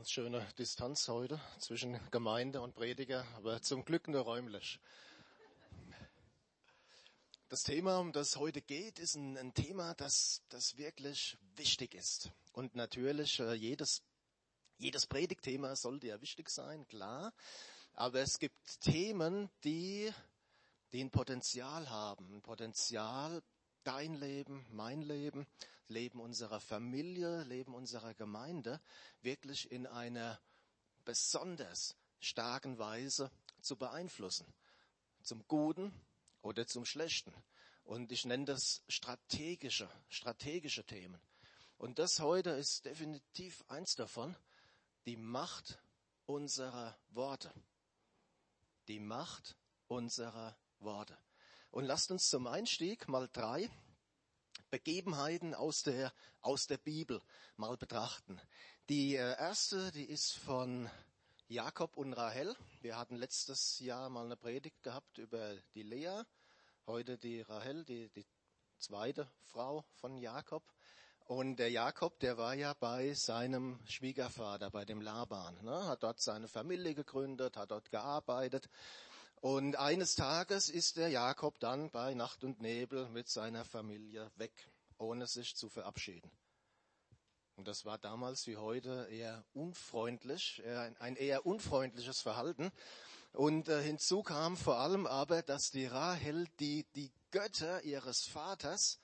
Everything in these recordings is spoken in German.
Ganz schöne Distanz heute zwischen Gemeinde und Prediger, aber zum Glück nur räumlich. Das Thema, um das es heute geht, ist ein, ein Thema, das, das wirklich wichtig ist. Und natürlich, äh, jedes, jedes Predigtthema sollte ja wichtig sein, klar. Aber es gibt Themen, die, die ein Potenzial haben. Ein Potenzial, dein Leben, mein Leben, Leben unserer Familie, Leben unserer Gemeinde wirklich in einer besonders starken Weise zu beeinflussen. Zum Guten oder zum Schlechten. Und ich nenne das strategische, strategische Themen. Und das heute ist definitiv eins davon, die Macht unserer Worte. Die Macht unserer Worte. Und lasst uns zum Einstieg mal drei Begebenheiten aus der, aus der Bibel mal betrachten. Die äh, erste, die ist von Jakob und Rahel. Wir hatten letztes Jahr mal eine Predigt gehabt über die Lea. Heute die Rahel, die, die zweite Frau von Jakob. Und der Jakob, der war ja bei seinem Schwiegervater, bei dem Laban, ne? hat dort seine Familie gegründet, hat dort gearbeitet und eines Tages ist der Jakob dann bei Nacht und Nebel mit seiner Familie weg, ohne sich zu verabschieden. Und das war damals wie heute eher unfreundlich, ein eher unfreundliches Verhalten. Und äh, hinzu kam vor allem aber, dass die Rahel die, die Götter ihres Vaters,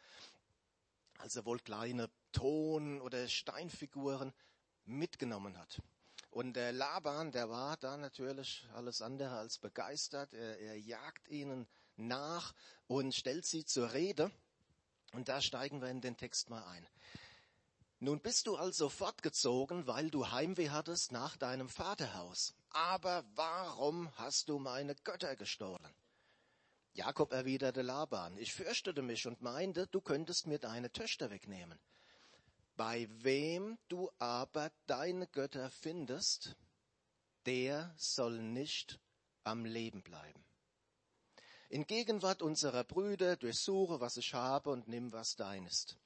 also wohl kleine Ton- oder Steinfiguren, mitgenommen hat. Und der Laban, der war da natürlich alles andere als begeistert. Er, er jagt ihnen nach und stellt sie zur Rede. Und da steigen wir in den Text mal ein. Nun bist du also fortgezogen, weil du Heimweh hattest nach deinem Vaterhaus. Aber warum hast du meine Götter gestohlen? Jakob erwiderte Laban, ich fürchtete mich und meinte, du könntest mir deine Töchter wegnehmen. Bei wem du aber deine Götter findest, der soll nicht am Leben bleiben. In Gegenwart unserer Brüder durchsuche, was ich habe und nimm, was dein ist.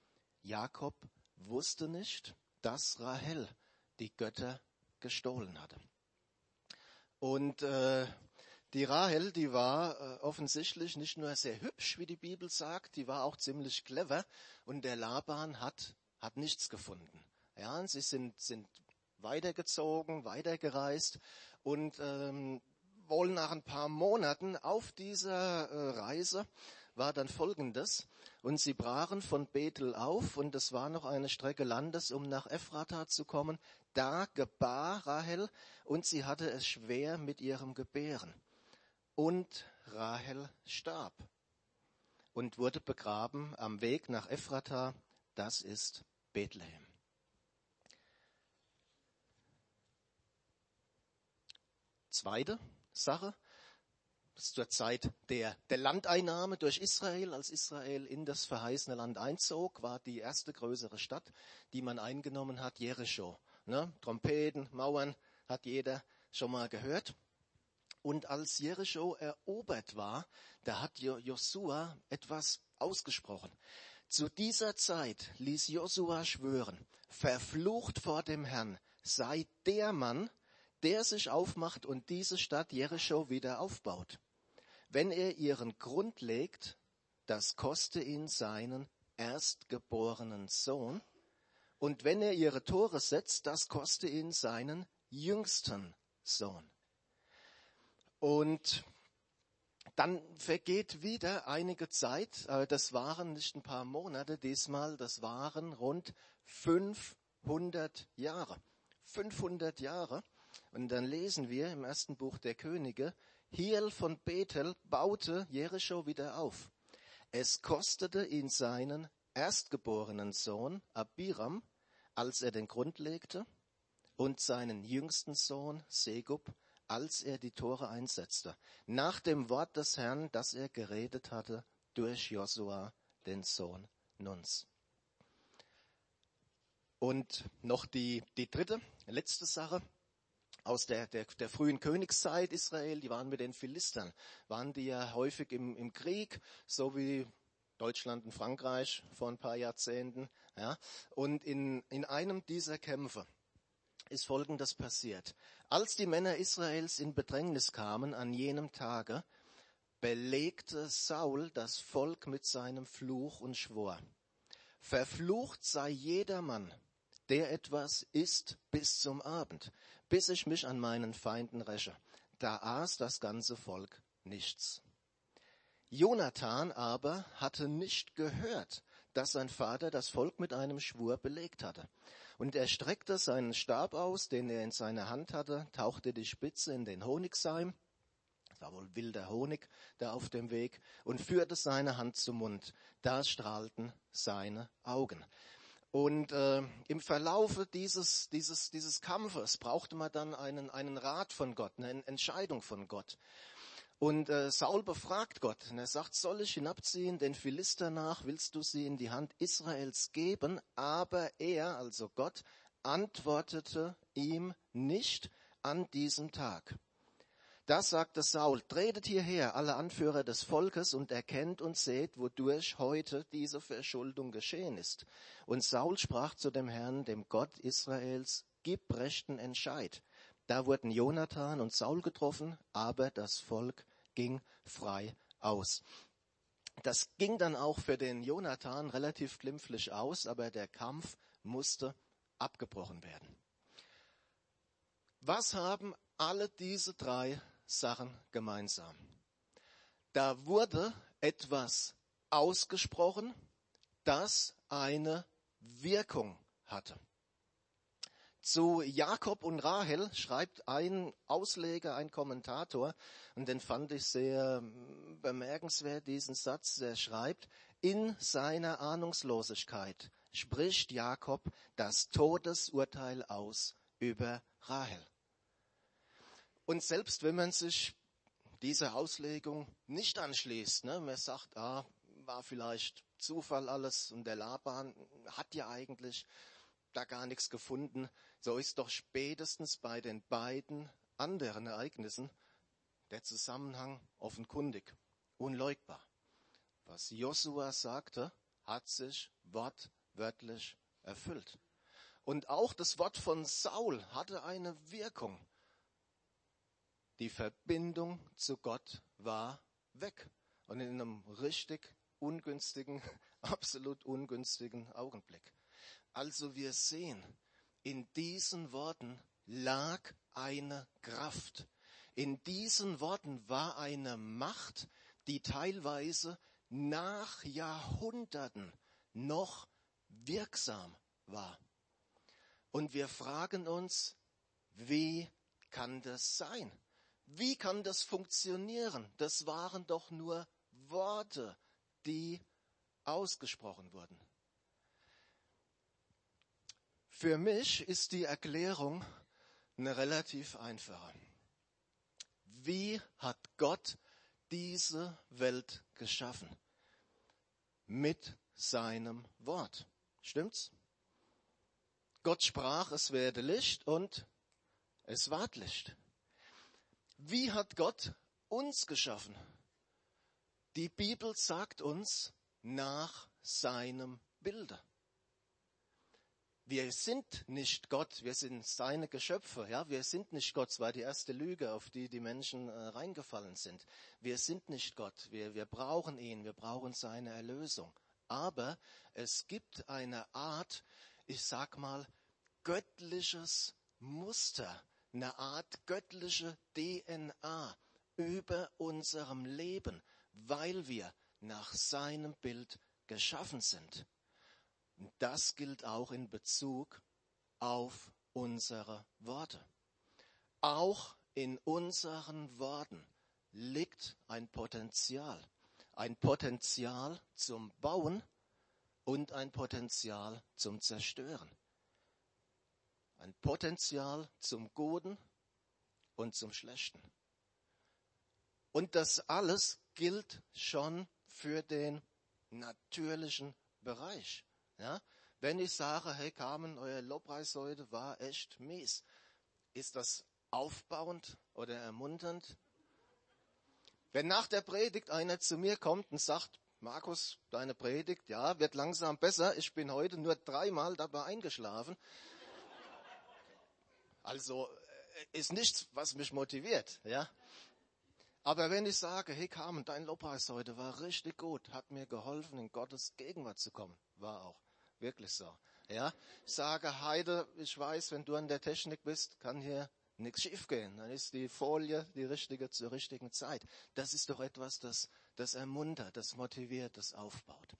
Jakob wusste nicht, dass Rahel die Götter gestohlen hatte. Und äh, die Rahel, die war äh, offensichtlich nicht nur sehr hübsch, wie die Bibel sagt, die war auch ziemlich clever. Und der Laban hat hat nichts gefunden. Ja, und sie sind, sind weitergezogen, weitergereist und ähm, wohl nach ein paar Monaten auf dieser äh, Reise war dann Folgendes. Und sie brachen von Bethel auf und es war noch eine Strecke Landes, um nach Ephrata zu kommen. Da gebar Rahel und sie hatte es schwer mit ihrem Gebären. Und Rahel starb und wurde begraben am Weg nach Ephrata. Das ist Bethlehem. Zweite Sache, zur Zeit der, der Landeinnahme durch Israel, als Israel in das verheißene Land einzog, war die erste größere Stadt, die man eingenommen hat, Jericho. Ne? Trompeten, Mauern hat jeder schon mal gehört. Und als Jericho erobert war, da hat Josua etwas ausgesprochen. Zu dieser Zeit ließ Josua schwören, verflucht vor dem Herrn sei der Mann, der sich aufmacht und diese Stadt Jericho wieder aufbaut. Wenn er ihren Grund legt, das koste ihn seinen erstgeborenen Sohn. Und wenn er ihre Tore setzt, das koste ihn seinen jüngsten Sohn. Und dann vergeht wieder einige Zeit, das waren nicht ein paar Monate diesmal, das waren rund 500 Jahre. 500 Jahre. Und dann lesen wir im ersten Buch der Könige, Hiel von Bethel baute Jericho wieder auf. Es kostete ihn seinen erstgeborenen Sohn Abiram, als er den Grund legte, und seinen jüngsten Sohn Segub, als er die Tore einsetzte, nach dem Wort des Herrn, das er geredet hatte durch Josua, den Sohn Nuns. Und noch die, die dritte, letzte Sache aus der, der, der frühen Königszeit Israel, die waren mit den Philistern, waren die ja häufig im, im Krieg, so wie Deutschland und Frankreich vor ein paar Jahrzehnten. Ja. Und in, in einem dieser Kämpfe, ist Folgendes passiert. Als die Männer Israels in Bedrängnis kamen an jenem Tage, belegte Saul das Volk mit seinem Fluch und schwor, Verflucht sei jeder Mann, der etwas isst bis zum Abend, bis ich mich an meinen Feinden räche. Da aß das ganze Volk nichts. Jonathan aber hatte nicht gehört, dass sein Vater das Volk mit einem Schwur belegt hatte. Und er streckte seinen Stab aus, den er in seiner Hand hatte, tauchte die Spitze in den Honigseim, das war wohl wilder Honig da auf dem Weg, und führte seine Hand zum Mund. Da strahlten seine Augen. Und äh, im Verlaufe dieses, dieses, dieses Kampfes brauchte man dann einen, einen Rat von Gott, eine Entscheidung von Gott. Und äh, Saul befragt Gott und er sagt, soll ich hinabziehen den Philister nach, willst du sie in die Hand Israels geben? Aber er, also Gott, antwortete ihm nicht an diesem Tag. Das sagte Saul, tretet hierher, alle Anführer des Volkes, und erkennt und seht, wodurch heute diese Verschuldung geschehen ist. Und Saul sprach zu dem Herrn, dem Gott Israels, gib rechten Entscheid. Da wurden Jonathan und Saul getroffen, aber das Volk ging frei aus. Das ging dann auch für den Jonathan relativ glimpflich aus, aber der Kampf musste abgebrochen werden. Was haben alle diese drei Sachen gemeinsam? Da wurde etwas ausgesprochen, das eine Wirkung hatte. Zu Jakob und Rahel schreibt ein Ausleger, ein Kommentator, und den fand ich sehr bemerkenswert, diesen Satz, der schreibt, in seiner Ahnungslosigkeit spricht Jakob das Todesurteil aus über Rahel. Und selbst wenn man sich dieser Auslegung nicht anschließt, ne, man sagt, ah, war vielleicht Zufall alles und der Laban hat ja eigentlich da gar nichts gefunden, so ist doch spätestens bei den beiden anderen Ereignissen der Zusammenhang offenkundig, unleugbar. Was Josua sagte, hat sich wortwörtlich erfüllt. Und auch das Wort von Saul hatte eine Wirkung. Die Verbindung zu Gott war weg. Und in einem richtig ungünstigen, absolut ungünstigen Augenblick. Also wir sehen, in diesen Worten lag eine Kraft. In diesen Worten war eine Macht, die teilweise nach Jahrhunderten noch wirksam war. Und wir fragen uns, wie kann das sein? Wie kann das funktionieren? Das waren doch nur Worte, die ausgesprochen wurden. Für mich ist die Erklärung eine relativ einfache. Wie hat Gott diese Welt geschaffen? Mit seinem Wort. Stimmt's? Gott sprach, es werde Licht und es ward Licht. Wie hat Gott uns geschaffen? Die Bibel sagt uns nach seinem Bilde. Wir sind nicht Gott, wir sind seine Geschöpfe, ja, wir sind nicht Gott, das war die erste Lüge, auf die die Menschen äh, reingefallen sind. Wir sind nicht Gott, wir, wir brauchen ihn, wir brauchen seine Erlösung. Aber es gibt eine Art, ich sag mal, göttliches Muster, eine Art göttliche DNA über unserem Leben, weil wir nach seinem Bild geschaffen sind. Und das gilt auch in Bezug auf unsere Worte. Auch in unseren Worten liegt ein Potenzial. Ein Potenzial zum Bauen und ein Potenzial zum Zerstören. Ein Potenzial zum Guten und zum Schlechten. Und das alles gilt schon für den natürlichen Bereich. Ja? Wenn ich sage, hey Carmen, euer Lobpreis heute war echt mies, ist das aufbauend oder ermunternd? Wenn nach der Predigt einer zu mir kommt und sagt, Markus, deine Predigt, ja, wird langsam besser, ich bin heute nur dreimal dabei eingeschlafen, Also äh, ist nichts, was mich motiviert, ja. Aber wenn ich sage, hey Carmen, dein Lobpreis heute war richtig gut, hat mir geholfen, in Gottes Gegenwart zu kommen, war auch wirklich so. Ja, ich sage, Heide, ich weiß, wenn du an der Technik bist, kann hier nichts schiefgehen. Dann ist die Folie die richtige zur richtigen Zeit. Das ist doch etwas, das, das ermuntert, das motiviert, das aufbaut.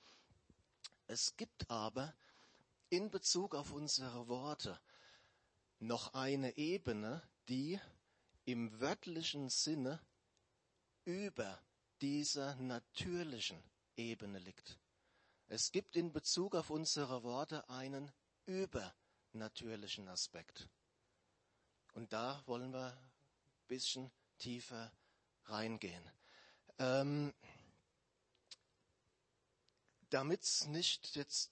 Es gibt aber in Bezug auf unsere Worte noch eine Ebene, die im wörtlichen Sinne über dieser natürlichen Ebene liegt. Es gibt in Bezug auf unsere Worte einen übernatürlichen Aspekt. Und da wollen wir ein bisschen tiefer reingehen. Ähm, Damit es nicht jetzt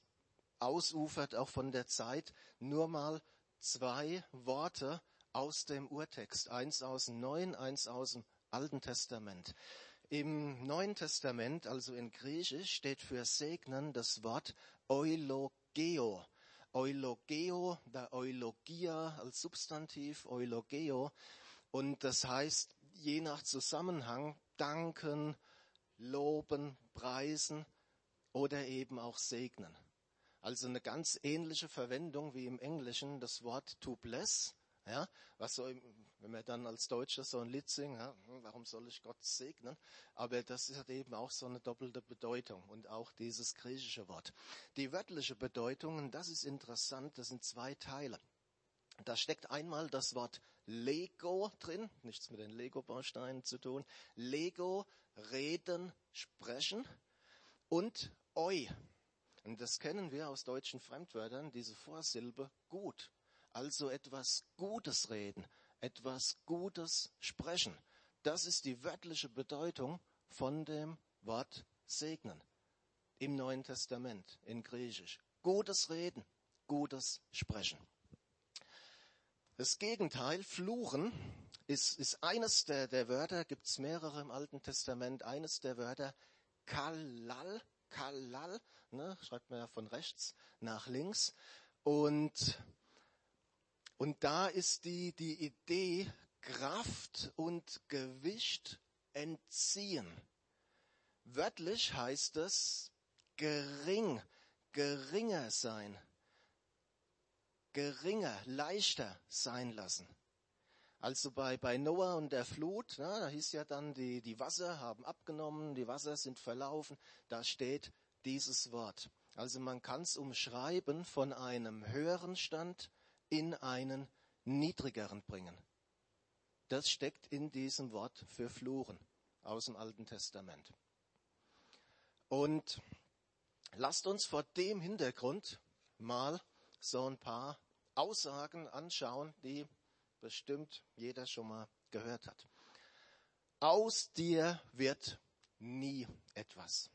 ausufert, auch von der Zeit, nur mal zwei Worte aus dem Urtext. Eins aus dem Neuen, eins aus dem Alten Testament. Im Neuen Testament, also in Griechisch, steht für segnen das Wort Eulogeo. Eulogeo, der Eulogia als Substantiv, Eulogeo. Und das heißt, je nach Zusammenhang, danken, loben, preisen oder eben auch segnen. Also eine ganz ähnliche Verwendung wie im Englischen das Wort to bless, ja, was so, wenn wir dann als Deutscher so ein Lied singen, ja, hm, warum soll ich Gott segnen? Aber das hat eben auch so eine doppelte Bedeutung und auch dieses griechische Wort. Die wörtliche Bedeutung, das ist interessant, das sind zwei Teile. Da steckt einmal das Wort Lego drin, nichts mit den Lego-Bausteinen zu tun. Lego, reden, sprechen und Eu. Und das kennen wir aus deutschen Fremdwörtern, diese Vorsilbe gut. Also etwas Gutes reden, etwas Gutes sprechen. Das ist die wörtliche Bedeutung von dem Wort segnen im Neuen Testament in Griechisch. Gutes Reden, Gutes Sprechen. Das Gegenteil, Fluchen, ist, ist eines der, der Wörter, gibt es mehrere im Alten Testament, eines der Wörter Kalal, Kalal, ne, schreibt man ja von rechts nach links. Und, und da ist die, die Idee, Kraft und Gewicht entziehen. Wörtlich heißt es gering, geringer sein, geringer, leichter sein lassen. Also bei, bei Noah und der Flut, na, da hieß ja dann, die, die Wasser haben abgenommen, die Wasser sind verlaufen, da steht dieses Wort. Also man kann es umschreiben von einem höheren Stand in einen niedrigeren bringen. Das steckt in diesem Wort für Fluchen aus dem Alten Testament. Und lasst uns vor dem Hintergrund mal so ein paar Aussagen anschauen, die bestimmt jeder schon mal gehört hat. Aus dir wird nie etwas.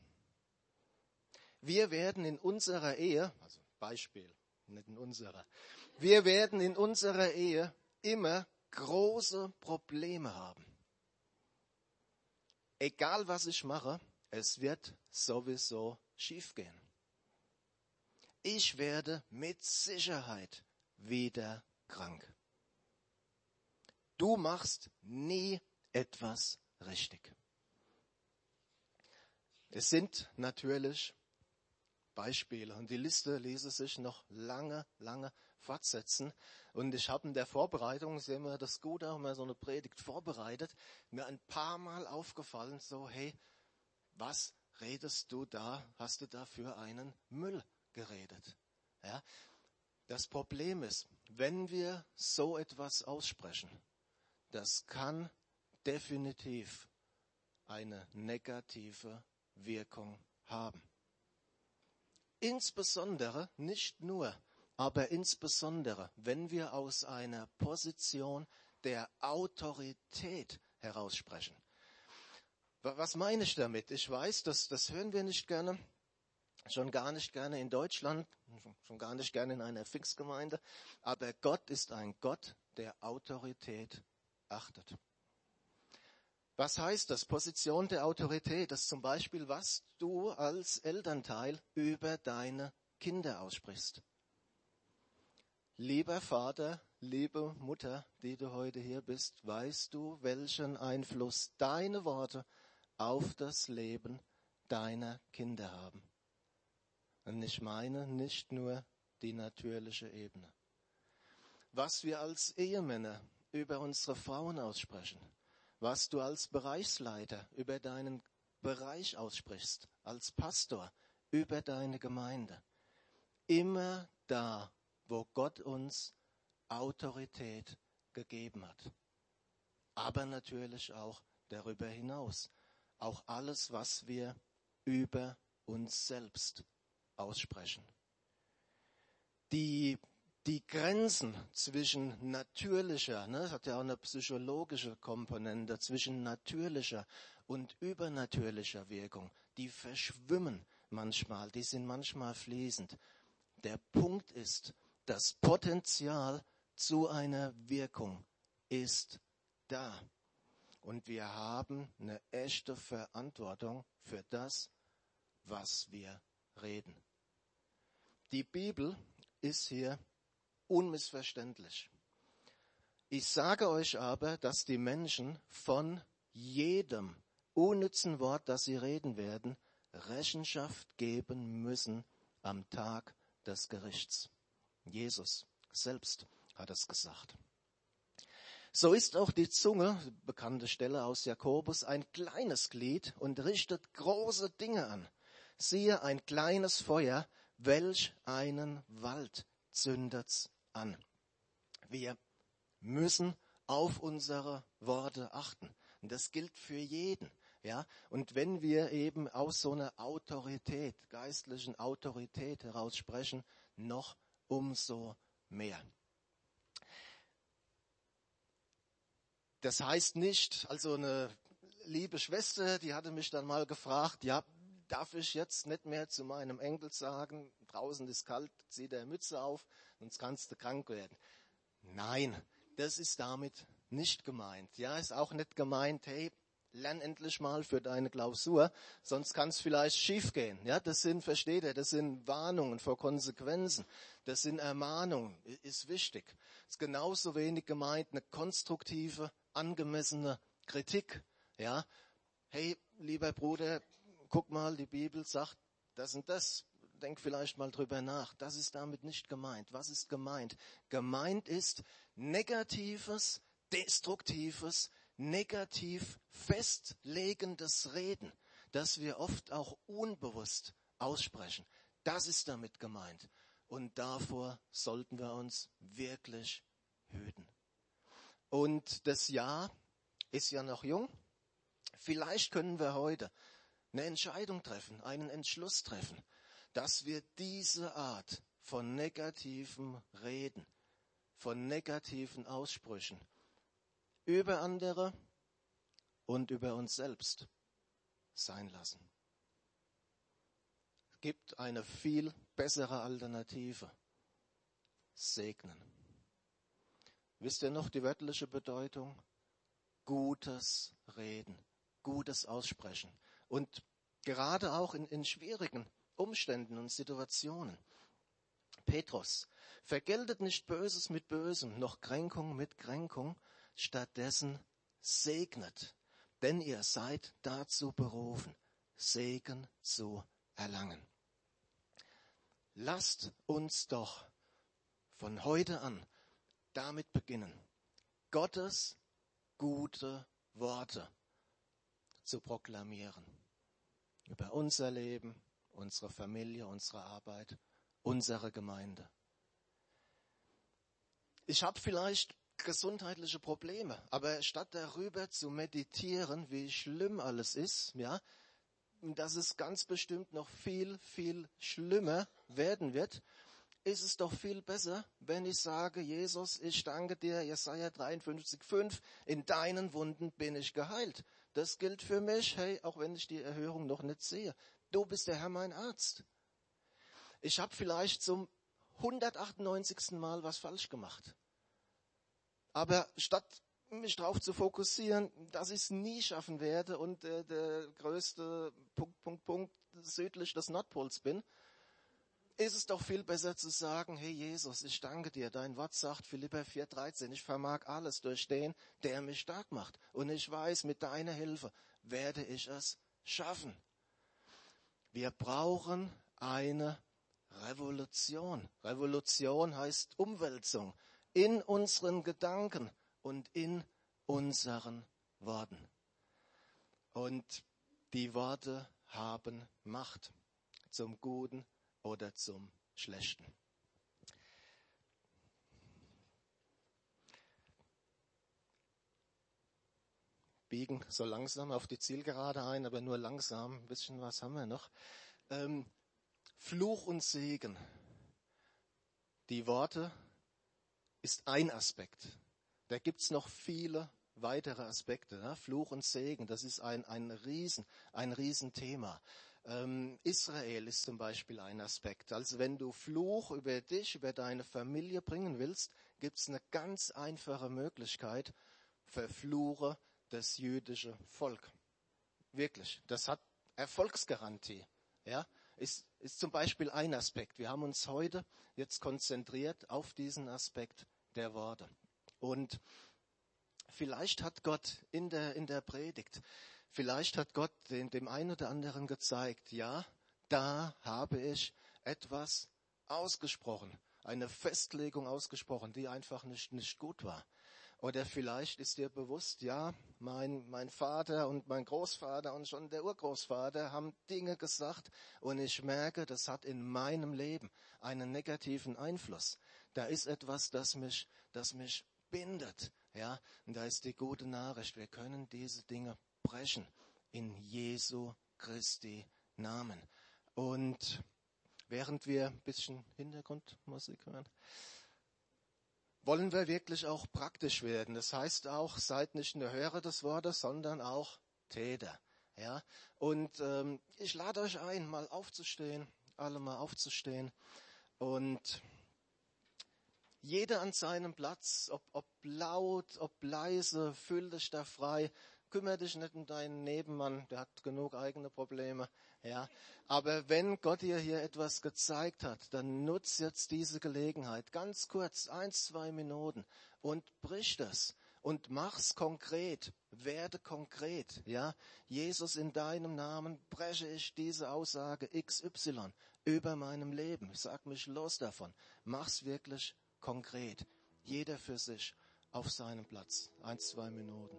Wir werden in unserer Ehe, also Beispiel, nicht in unserer, wir werden in unserer Ehe immer große Probleme haben. Egal was ich mache, es wird sowieso schiefgehen. Ich werde mit Sicherheit wieder krank. Du machst nie etwas richtig. Es sind natürlich Beispiele und die Liste ließe sich noch lange, lange fortsetzen. Und ich habe in der Vorbereitung, sehen wir das gut, auch mal so eine Predigt vorbereitet, mir ein paar Mal aufgefallen, so, hey, was redest du da? Hast du da für einen Müll geredet? Ja? Das Problem ist, wenn wir so etwas aussprechen, das kann definitiv eine negative Wirkung haben. Insbesondere, nicht nur, aber insbesondere, wenn wir aus einer Position der Autorität heraussprechen. Was meine ich damit? Ich weiß, das, das hören wir nicht gerne, schon gar nicht gerne in Deutschland, schon gar nicht gerne in einer Fixgemeinde, aber Gott ist ein Gott der Autorität achtet. Was heißt das? Position der Autorität, das ist zum Beispiel, was du als Elternteil über deine Kinder aussprichst. Lieber Vater, liebe Mutter, die du heute hier bist, weißt du, welchen Einfluss deine Worte auf das Leben deiner Kinder haben. Und ich meine nicht nur die natürliche Ebene. Was wir als Ehemänner über unsere Frauen aussprechen, was du als Bereichsleiter über deinen Bereich aussprichst, als Pastor über deine Gemeinde. Immer da, wo Gott uns Autorität gegeben hat. Aber natürlich auch darüber hinaus. Auch alles, was wir über uns selbst aussprechen. Die, die Grenzen zwischen natürlicher, ne, das hat ja auch eine psychologische Komponente, zwischen natürlicher und übernatürlicher Wirkung, die verschwimmen manchmal, die sind manchmal fließend. Der Punkt ist, das Potenzial zu einer Wirkung ist da. Und wir haben eine echte Verantwortung für das, was wir reden. Die Bibel ist hier unmissverständlich. Ich sage euch aber, dass die Menschen von jedem unnützen Wort, das sie reden werden, Rechenschaft geben müssen am Tag des Gerichts. Jesus selbst hat es gesagt. So ist auch die Zunge, bekannte Stelle aus Jakobus, ein kleines Glied und richtet große Dinge an. Siehe ein kleines Feuer, welch einen Wald zündet's an. Wir müssen auf unsere Worte achten. Und das gilt für jeden. Ja, und wenn wir eben aus so einer Autorität, geistlichen Autorität heraus sprechen, noch umso mehr. Das heißt nicht, also eine liebe Schwester, die hatte mich dann mal gefragt, ja, darf ich jetzt nicht mehr zu meinem Enkel sagen, draußen ist kalt, zieh der Mütze auf, sonst kannst du krank werden. Nein, das ist damit nicht gemeint. Ja, ist auch nicht gemeint, hey, lern endlich mal für deine Klausur, sonst kann es vielleicht schiefgehen. Ja, das sind, versteht ihr, das sind Warnungen vor Konsequenzen. Das sind Ermahnungen, ist wichtig. Ist genauso wenig gemeint eine konstruktive, angemessene Kritik. Ja, hey, lieber Bruder, guck mal, die Bibel sagt das und das. Denk vielleicht mal drüber nach. Das ist damit nicht gemeint. Was ist gemeint? Gemeint ist negatives, destruktives, negativ festlegendes Reden, das wir oft auch unbewusst aussprechen. Das ist damit gemeint. Und davor sollten wir uns wirklich hüten. Und das Jahr ist ja noch jung. Vielleicht können wir heute eine Entscheidung treffen, einen Entschluss treffen, dass wir diese Art von negativem Reden, von negativen Aussprüchen über andere und über uns selbst sein lassen. Es gibt eine viel bessere Alternative. Segnen. Wisst ihr noch die wörtliche Bedeutung? Gutes Reden, gutes Aussprechen. Und gerade auch in, in schwierigen Umständen und Situationen. Petrus, vergeltet nicht Böses mit Bösem, noch Kränkung mit Kränkung, stattdessen segnet, denn ihr seid dazu berufen, Segen zu erlangen. Lasst uns doch von heute an damit beginnen, Gottes gute Worte zu proklamieren. Über unser Leben, unsere Familie, unsere Arbeit, unsere Gemeinde. Ich habe vielleicht gesundheitliche Probleme. Aber statt darüber zu meditieren, wie schlimm alles ist, ja, dass es ganz bestimmt noch viel, viel schlimmer werden wird, ist es doch viel besser, wenn ich sage, Jesus, ich danke dir, Jesaja 53,5, in deinen Wunden bin ich geheilt. Das gilt für mich, hey, auch wenn ich die Erhörung noch nicht sehe. Du bist der Herr mein Arzt. Ich habe vielleicht zum 198. Mal was falsch gemacht. Aber statt mich darauf zu fokussieren, dass ich es nie schaffen werde und äh, der größte Punkt, Punkt, Punkt südlich des Nordpols bin, ist es doch viel besser zu sagen, hey Jesus, ich danke dir. Dein Wort sagt, Philippa 4,13, ich vermag alles durch den, der mich stark macht. Und ich weiß, mit deiner Hilfe werde ich es schaffen. Wir brauchen eine Revolution. Revolution heißt Umwälzung in unseren Gedanken und in unseren Worten. Und die Worte haben Macht zum Guten oder zum Schlechten. Biegen so langsam auf die Zielgerade ein, aber nur langsam. Ein bisschen was haben wir noch. Ähm, Fluch und Segen. Die Worte ist ein Aspekt. Da gibt's noch viele weitere Aspekte. Ne? Fluch und Segen, das ist ein, ein Riesen, ein Riesenthema. Ähm, Israel ist zum Beispiel ein Aspekt. Also wenn du Fluch über dich, über deine Familie bringen willst, gibt's eine ganz einfache Möglichkeit. Verfluche das jüdische Volk. Wirklich. Das hat Erfolgsgarantie. Ja, ist, ist zum Beispiel ein Aspekt. Wir haben uns heute jetzt konzentriert auf diesen Aspekt der Worte. Und vielleicht hat Gott in der, in der Predigt, vielleicht hat Gott den, dem einen oder anderen gezeigt, ja, da habe ich etwas ausgesprochen, eine Festlegung ausgesprochen, die einfach nicht, nicht gut war. Oder vielleicht ist dir bewusst, ja, mein, mein Vater und mein Großvater und schon der Urgroßvater haben Dinge gesagt und ich merke, das hat in meinem Leben einen negativen Einfluss. Da ist etwas, das mich, das mich bindet. Ja, und da ist die gute Nachricht. Wir können diese Dinge brechen in Jesu Christi Namen. Und während wir ein bisschen Hintergrundmusik hören, wollen wir wirklich auch praktisch werden. Das heißt auch, seid nicht nur Hörer des Wortes, sondern auch Täter. Ja, und ähm, ich lade euch ein, mal aufzustehen, alle mal aufzustehen und jeder an seinem Platz, ob, ob laut, ob leise, fühl dich da frei, kümmere dich nicht um deinen Nebenmann, der hat genug eigene Probleme, ja. Aber wenn Gott dir hier etwas gezeigt hat, dann nutz jetzt diese Gelegenheit, ganz kurz, eins, zwei Minuten und brich das und mach's konkret, werde konkret, ja. Jesus in deinem Namen breche ich diese Aussage XY über meinem Leben. Sag mich los davon. Mach's wirklich konkret. Jeder für sich auf seinem Platz. Eins, zwei Minuten.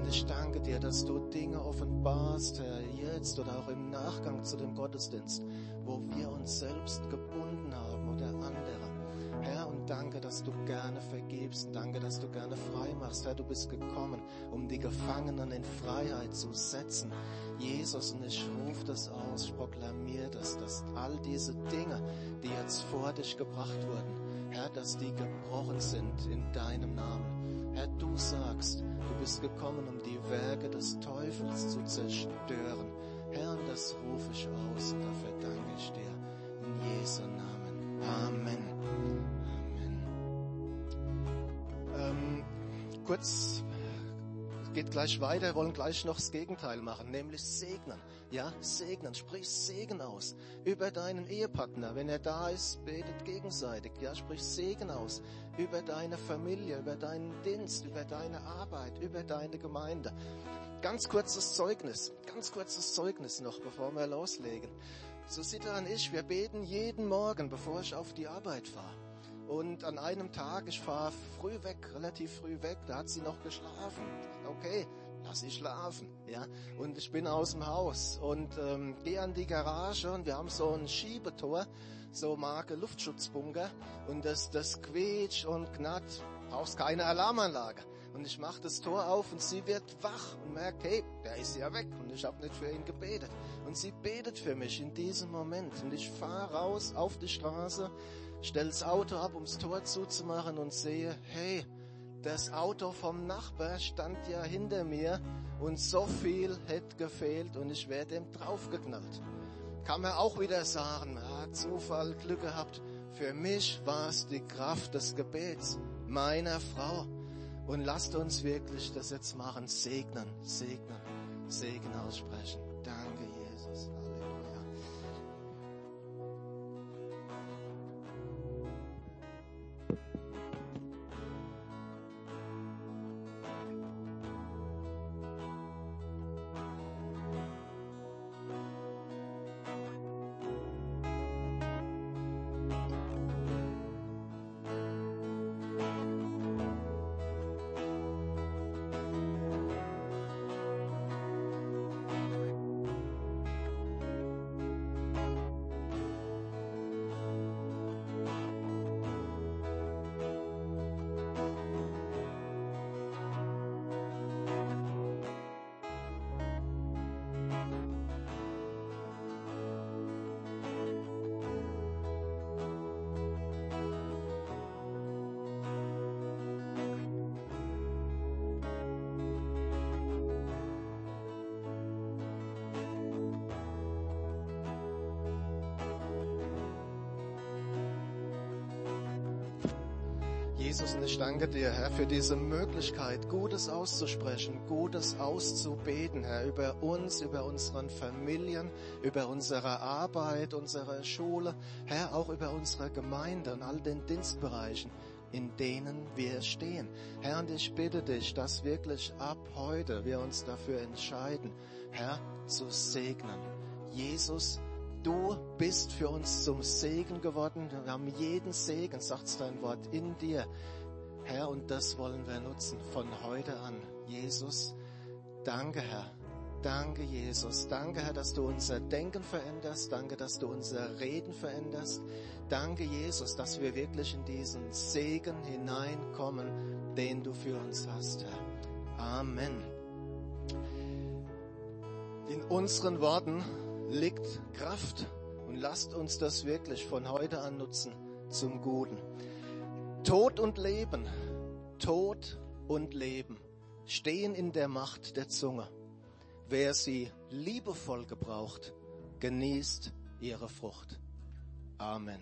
Und ich danke dir, dass du Dinge offenbarst, Herr, jetzt oder auch im Nachgang zu dem Gottesdienst, wo wir uns selbst gebunden haben oder andere. Herr, und danke, dass du gerne vergibst. Danke, dass du gerne frei machst. Herr, du bist gekommen, um die Gefangenen in Freiheit zu setzen. Jesus, und ich rufe das aus, ich proklamiere das, dass all diese Dinge, die jetzt vor dich gebracht wurden, Herr, dass die gebrochen sind in deinem Namen. Herr, du sagst, du bist gekommen, um die Werke des Teufels zu zerstören. Herr, das rufe ich aus dafür danke ich dir. In Jesu Namen. Amen. Amen. Ähm, kurz geht gleich weiter, wollen gleich noch das Gegenteil machen, nämlich segnen. Ja, segnen, sprich Segen aus über deinen Ehepartner. Wenn er da ist, betet gegenseitig. Ja, sprich Segen aus über deine Familie, über deinen Dienst, über deine Arbeit, über deine Gemeinde. Ganz kurzes Zeugnis, ganz kurzes Zeugnis noch, bevor wir loslegen. So Sita und ich, wir beten jeden Morgen, bevor ich auf die Arbeit fahre. Und an einem Tag, ich fahre früh weg, relativ früh weg, da hat sie noch geschlafen. Okay, lass sie schlafen, ja. Und ich bin aus dem Haus und ähm, gehe an die Garage und wir haben so ein Schiebetor, so Marke Luftschutzbunker und das, das quietscht und knatt, brauchst keine Alarmanlage. Und ich mache das Tor auf und sie wird wach und merkt, hey, der ist ja weg und ich habe nicht für ihn gebetet. Und sie betet für mich in diesem Moment und ich fahre raus auf die Straße stell das Auto ab, ums Tor zuzumachen und sehe, hey, das Auto vom Nachbar stand ja hinter mir und so viel hätte gefehlt und ich wäre dem draufgeknallt. Kann man auch wieder sagen, ah, Zufall, Glück gehabt. Für mich war es die Kraft des Gebets meiner Frau. Und lasst uns wirklich das jetzt machen, segnen, segnen, Segen aussprechen. Jesus, und ich danke dir, Herr, für diese Möglichkeit, Gutes auszusprechen, Gutes auszubeten, Herr, über uns, über unseren Familien, über unsere Arbeit, unsere Schule, Herr, auch über unsere Gemeinde und all den Dienstbereichen, in denen wir stehen. Herr, und ich bitte dich, dass wirklich ab heute wir uns dafür entscheiden, Herr, zu segnen. Jesus, Du bist für uns zum Segen geworden. Wir haben jeden Segen, sagt dein Wort, in dir. Herr, und das wollen wir nutzen von heute an. Jesus, danke, Herr. Danke, Jesus. Danke, Herr, dass du unser Denken veränderst. Danke, dass du unser Reden veränderst. Danke, Jesus, dass wir wirklich in diesen Segen hineinkommen, den du für uns hast, Herr. Amen. In unseren Worten liegt Kraft und lasst uns das wirklich von heute an nutzen zum Guten. Tod und Leben, Tod und Leben stehen in der Macht der Zunge. Wer sie liebevoll gebraucht, genießt ihre Frucht. Amen.